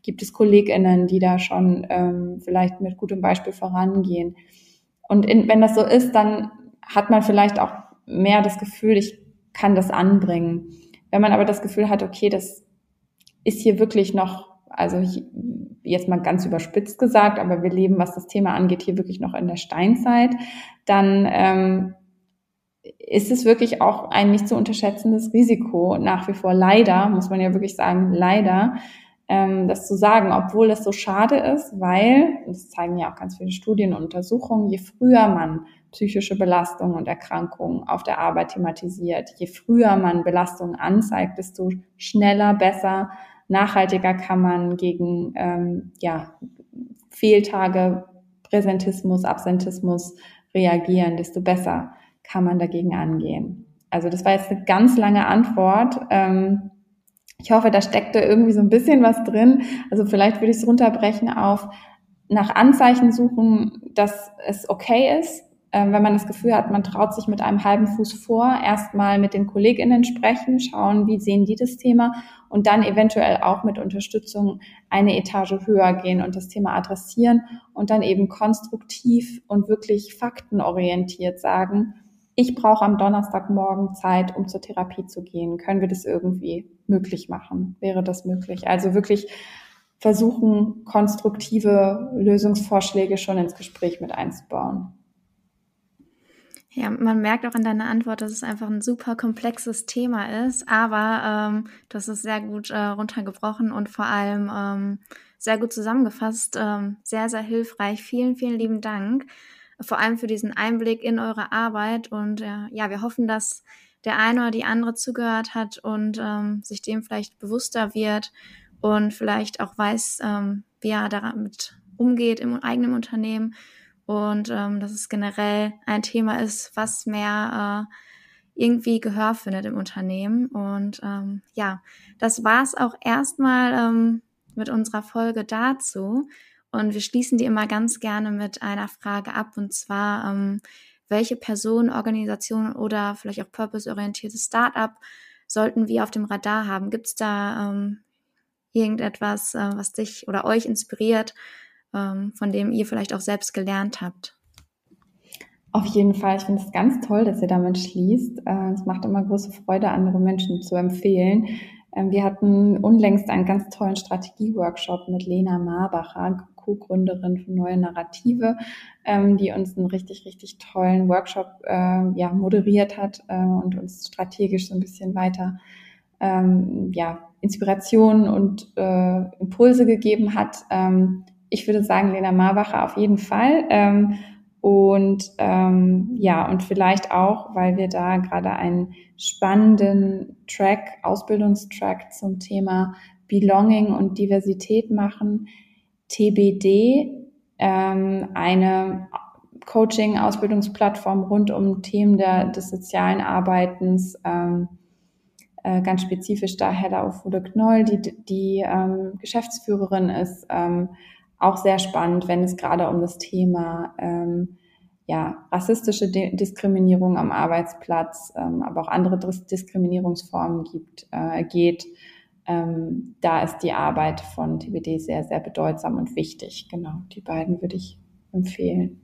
D: Gibt es KollegInnen, die da schon ähm, vielleicht mit gutem Beispiel vorangehen? Und in, wenn das so ist, dann hat man vielleicht auch mehr das Gefühl, ich kann das anbringen. Wenn man aber das Gefühl hat, okay, das ist hier wirklich noch, also jetzt mal ganz überspitzt gesagt, aber wir leben, was das Thema angeht, hier wirklich noch in der Steinzeit, dann ähm, ist es wirklich auch ein nicht zu unterschätzendes Risiko nach wie vor. Leider, muss man ja wirklich sagen, leider, ähm, das zu sagen, obwohl es so schade ist, weil, und das zeigen ja auch ganz viele Studien und Untersuchungen, je früher man psychische Belastungen und Erkrankungen auf der Arbeit thematisiert, je früher man Belastungen anzeigt, desto schneller, besser, nachhaltiger kann man gegen ähm, ja, Fehltage, Präsentismus, Absentismus reagieren, desto besser kann man dagegen angehen. Also das war jetzt eine ganz lange Antwort. Ähm, ich hoffe, da steckte irgendwie so ein bisschen was drin. Also vielleicht würde ich es runterbrechen auf nach Anzeichen suchen, dass es okay ist, ähm, wenn man das Gefühl hat, man traut sich mit einem halben Fuß vor, erstmal mit den KollegInnen sprechen, schauen, wie sehen die das Thema und dann eventuell auch mit Unterstützung eine Etage höher gehen und das Thema adressieren und dann eben konstruktiv und wirklich faktenorientiert sagen, ich brauche am Donnerstagmorgen Zeit, um zur Therapie zu gehen. Können wir das irgendwie möglich machen? Wäre das möglich? Also wirklich versuchen, konstruktive Lösungsvorschläge schon ins Gespräch mit einzubauen.
C: Ja, man merkt auch in deiner Antwort, dass es einfach ein super komplexes Thema ist, aber ähm, das ist sehr gut äh, runtergebrochen und vor allem ähm, sehr gut zusammengefasst, ähm, sehr, sehr hilfreich. Vielen, vielen lieben Dank vor allem für diesen Einblick in eure Arbeit. Und äh, ja, wir hoffen, dass der eine oder die andere zugehört hat und ähm, sich dem vielleicht bewusster wird und vielleicht auch weiß, ähm, wie er damit umgeht im eigenen Unternehmen und ähm, dass es generell ein Thema ist, was mehr äh, irgendwie Gehör findet im Unternehmen. Und ähm, ja, das war's auch erstmal ähm, mit unserer Folge dazu. Und wir schließen die immer ganz gerne mit einer Frage ab, und zwar, ähm, welche Person, Organisation oder vielleicht auch purpose-orientiertes Startup sollten wir auf dem Radar haben? Gibt es da ähm, irgendetwas, äh, was dich oder euch inspiriert, von dem ihr vielleicht auch selbst gelernt habt?
D: Auf jeden Fall. Ich finde es ganz toll, dass ihr damit schließt. Äh, es macht immer große Freude, andere Menschen zu empfehlen. Ähm, wir hatten unlängst einen ganz tollen Strategieworkshop mit Lena Marbacher, Co-Gründerin von Neue Narrative, ähm, die uns einen richtig, richtig tollen Workshop äh, ja, moderiert hat äh, und uns strategisch so ein bisschen weiter ähm, ja, Inspirationen und Impulse gegeben hat. Ich würde sagen, Lena Marbacher auf jeden Fall. Ähm, und ähm, ja, und vielleicht auch, weil wir da gerade einen spannenden Track, Ausbildungstrack zum Thema Belonging und Diversität machen, TBD, ähm, eine Coaching-Ausbildungsplattform rund um Themen der, des sozialen Arbeitens, ähm, äh, ganz spezifisch da Hedda Ofude Knoll, die, die ähm, Geschäftsführerin ist, ähm, auch sehr spannend, wenn es gerade um das Thema ähm, ja, rassistische De Diskriminierung am Arbeitsplatz, ähm, aber auch andere Diskriminierungsformen gibt, äh, geht ähm, da ist die Arbeit von TBD sehr, sehr bedeutsam und wichtig. Genau, die beiden würde ich empfehlen.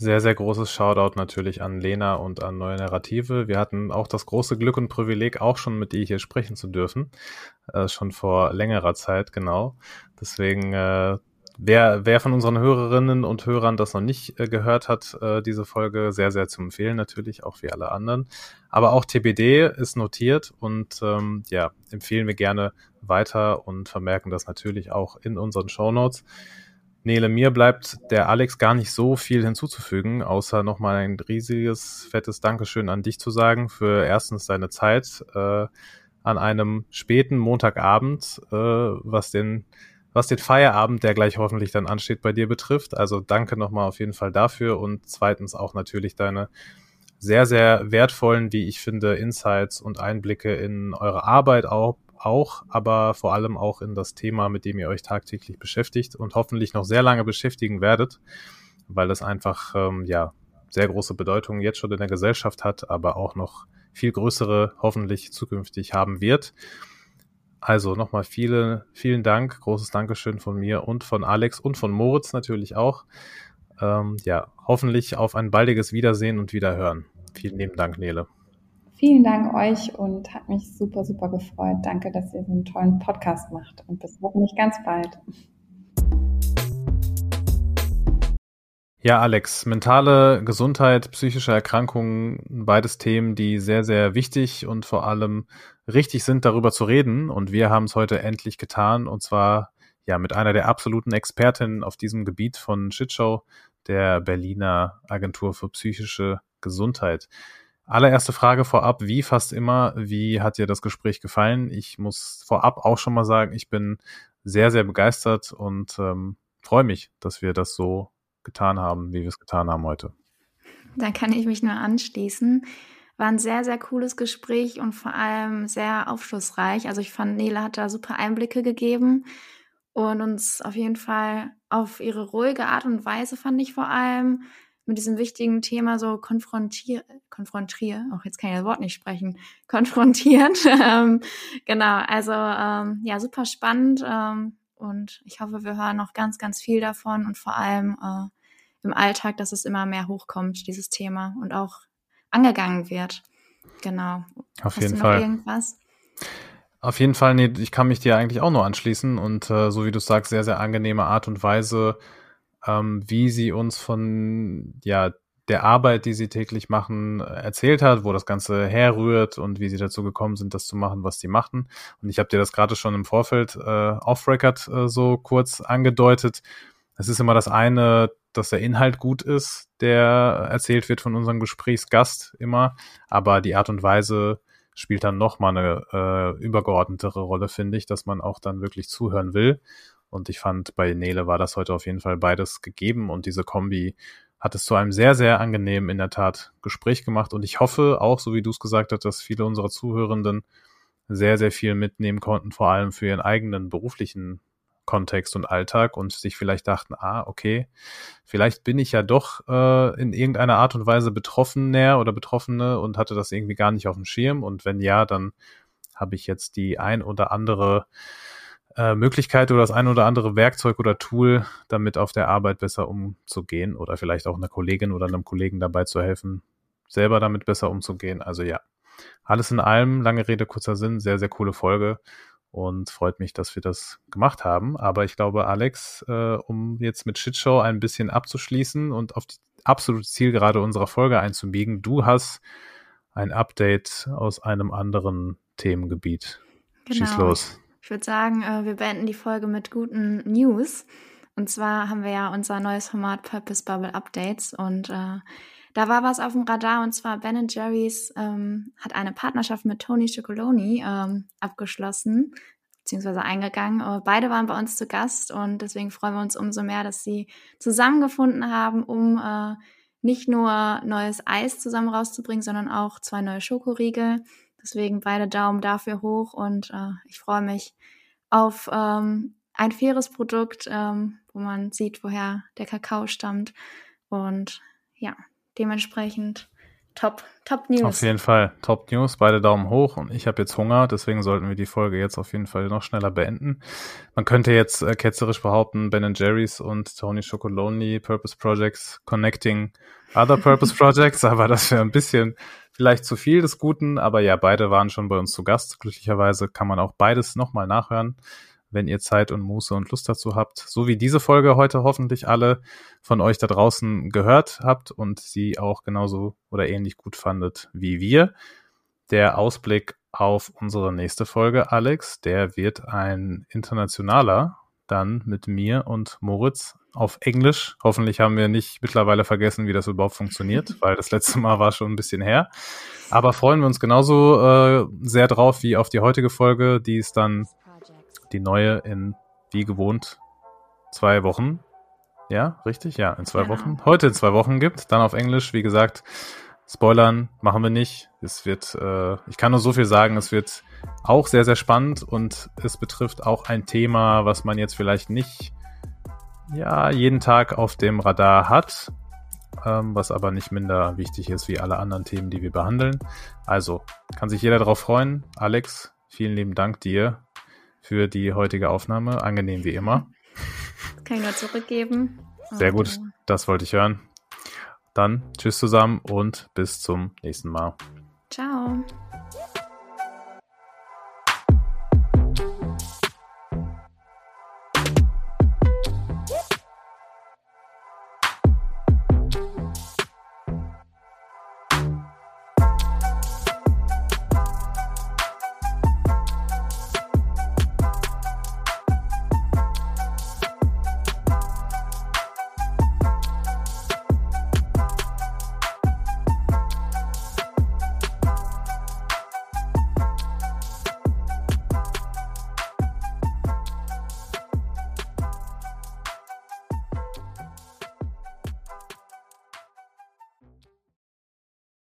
B: Sehr, sehr großes Shoutout natürlich an Lena und an Neue Narrative. Wir hatten auch das große Glück und Privileg, auch schon mit ihr hier sprechen zu dürfen. Äh, schon vor längerer Zeit, genau. Deswegen äh, Wer, wer von unseren Hörerinnen und Hörern das noch nicht äh, gehört hat, äh, diese Folge sehr, sehr zu empfehlen, natürlich, auch wie alle anderen. Aber auch TBD ist notiert und ähm, ja, empfehlen wir gerne weiter und vermerken das natürlich auch in unseren Show Notes. Nele, mir bleibt der Alex gar nicht so viel hinzuzufügen, außer nochmal ein riesiges, fettes Dankeschön an dich zu sagen für erstens deine Zeit äh, an einem späten Montagabend, äh, was den was den Feierabend, der gleich hoffentlich dann ansteht, bei dir betrifft. Also danke nochmal auf jeden Fall dafür und zweitens auch natürlich deine sehr, sehr wertvollen, wie ich finde, Insights und Einblicke in eure Arbeit auch, auch, aber vor allem auch in das Thema, mit dem ihr euch tagtäglich beschäftigt und hoffentlich noch sehr lange beschäftigen werdet, weil das einfach ähm, ja sehr große Bedeutung jetzt schon in der Gesellschaft hat, aber auch noch viel größere hoffentlich zukünftig haben wird. Also nochmal viele, vielen Dank, großes Dankeschön von mir und von Alex und von Moritz natürlich auch. Ähm, ja, hoffentlich auf ein baldiges Wiedersehen und Wiederhören. Vielen lieben Dank, Nele.
D: Vielen Dank euch und hat mich super, super gefreut. Danke, dass ihr so einen tollen Podcast macht und bis hoffentlich ganz bald.
B: Ja, Alex, mentale Gesundheit, psychische Erkrankungen, beides Themen, die sehr, sehr wichtig und vor allem richtig sind, darüber zu reden. Und wir haben es heute endlich getan und zwar ja mit einer der absoluten Expertinnen auf diesem Gebiet von Shitshow, der Berliner Agentur für psychische Gesundheit. Allererste Frage vorab, wie fast immer, wie hat dir das Gespräch gefallen? Ich muss vorab auch schon mal sagen, ich bin sehr, sehr begeistert und ähm, freue mich, dass wir das so getan haben, wie wir es getan haben heute.
C: Da kann ich mich nur anschließen. War ein sehr, sehr cooles Gespräch und vor allem sehr aufschlussreich. Also ich fand, Nele hat da super Einblicke gegeben und uns auf jeden Fall auf ihre ruhige Art und Weise, fand ich vor allem, mit diesem wichtigen Thema so konfrontiert, konfrontiert, auch jetzt kann ich das Wort nicht sprechen, konfrontiert. ähm, genau, also ähm, ja, super spannend ähm, und ich hoffe, wir hören noch ganz, ganz viel davon und vor allem äh, im Alltag, dass es immer mehr hochkommt, dieses Thema und auch angegangen wird. Genau.
B: Auf Hast jeden Fall. Irgendwas? Auf jeden Fall, nee, ich kann mich dir eigentlich auch nur anschließen und äh, so wie du sagst, sehr, sehr angenehme Art und Weise, ähm, wie sie uns von ja der Arbeit, die sie täglich machen, erzählt hat, wo das Ganze herrührt und wie sie dazu gekommen sind, das zu machen, was sie machten. Und ich habe dir das gerade schon im Vorfeld äh, off-Record äh, so kurz angedeutet. Es ist immer das eine, dass der Inhalt gut ist, der erzählt wird von unserem Gesprächsgast immer, aber die Art und Weise spielt dann nochmal eine äh, übergeordnetere Rolle, finde ich, dass man auch dann wirklich zuhören will. Und ich fand, bei Nele war das heute auf jeden Fall beides gegeben und diese Kombi hat es zu einem sehr, sehr angenehmen, in der Tat, Gespräch gemacht. Und ich hoffe auch, so wie du es gesagt hast, dass viele unserer Zuhörenden sehr, sehr viel mitnehmen konnten, vor allem für ihren eigenen beruflichen Kontext und Alltag und sich vielleicht dachten, ah, okay, vielleicht bin ich ja doch äh, in irgendeiner Art und Weise Betroffener oder Betroffene und hatte das irgendwie gar nicht auf dem Schirm. Und wenn ja, dann habe ich jetzt die ein oder andere äh, Möglichkeit oder das ein oder andere Werkzeug oder Tool, damit auf der Arbeit besser umzugehen oder vielleicht auch einer Kollegin oder einem Kollegen dabei zu helfen, selber damit besser umzugehen. Also ja, alles in allem, lange Rede, kurzer Sinn, sehr, sehr coole Folge und freut mich, dass wir das gemacht haben. Aber ich glaube, Alex, äh, um jetzt mit Shitshow ein bisschen abzuschließen und auf die absolute Zielgerade unserer Folge einzubiegen, du hast ein Update aus einem anderen Themengebiet. Genau. Schieß los.
C: Ich würde sagen, äh, wir beenden die Folge mit guten News. Und zwar haben wir ja unser neues Format Purpose Bubble Updates und äh, da war was auf dem Radar und zwar Ben Jerry's ähm, hat eine Partnerschaft mit Tony Chocoloni ähm, abgeschlossen beziehungsweise eingegangen. Äh, beide waren bei uns zu Gast und deswegen freuen wir uns umso mehr, dass sie zusammengefunden haben, um äh, nicht nur neues Eis zusammen rauszubringen, sondern auch zwei neue Schokoriegel. Deswegen beide Daumen dafür hoch und äh, ich freue mich auf ähm, ein faires Produkt, ähm, wo man sieht, woher der Kakao stammt. Und ja, dementsprechend top, top News.
B: Auf jeden Fall, top News, beide Daumen hoch und ich habe jetzt Hunger, deswegen sollten wir die Folge jetzt auf jeden Fall noch schneller beenden. Man könnte jetzt äh, ketzerisch behaupten, Ben Jerry's und Tony Chocolonely Purpose Projects connecting other Purpose Projects, aber das wäre ein bisschen vielleicht zu viel des Guten, aber ja, beide waren schon bei uns zu Gast. Glücklicherweise kann man auch beides nochmal nachhören, wenn ihr Zeit und Muße und Lust dazu habt. So wie diese Folge heute hoffentlich alle von euch da draußen gehört habt und sie auch genauso oder ähnlich gut fandet wie wir. Der Ausblick auf unsere nächste Folge, Alex, der wird ein internationaler, dann mit mir und Moritz auf Englisch. Hoffentlich haben wir nicht mittlerweile vergessen, wie das überhaupt funktioniert, weil das letzte Mal war schon ein bisschen her. Aber freuen wir uns genauso äh, sehr drauf wie auf die heutige Folge. Die ist dann die neue in, wie gewohnt, zwei Wochen. Ja, richtig? Ja, in zwei genau. Wochen. Heute in zwei Wochen gibt. Dann auf Englisch, wie gesagt, Spoilern machen wir nicht. Es wird, äh, ich kann nur so viel sagen, es wird auch sehr, sehr spannend und es betrifft auch ein Thema, was man jetzt vielleicht nicht ja, jeden Tag auf dem Radar hat, ähm, was aber nicht minder wichtig ist wie alle anderen Themen, die wir behandeln. Also kann sich jeder darauf freuen. Alex, vielen lieben Dank dir für die heutige Aufnahme. Angenehm wie immer.
C: Das kann ich nur zurückgeben.
B: Sehr gut, das wollte ich hören. Dann tschüss zusammen und bis zum nächsten Mal.
C: Ciao.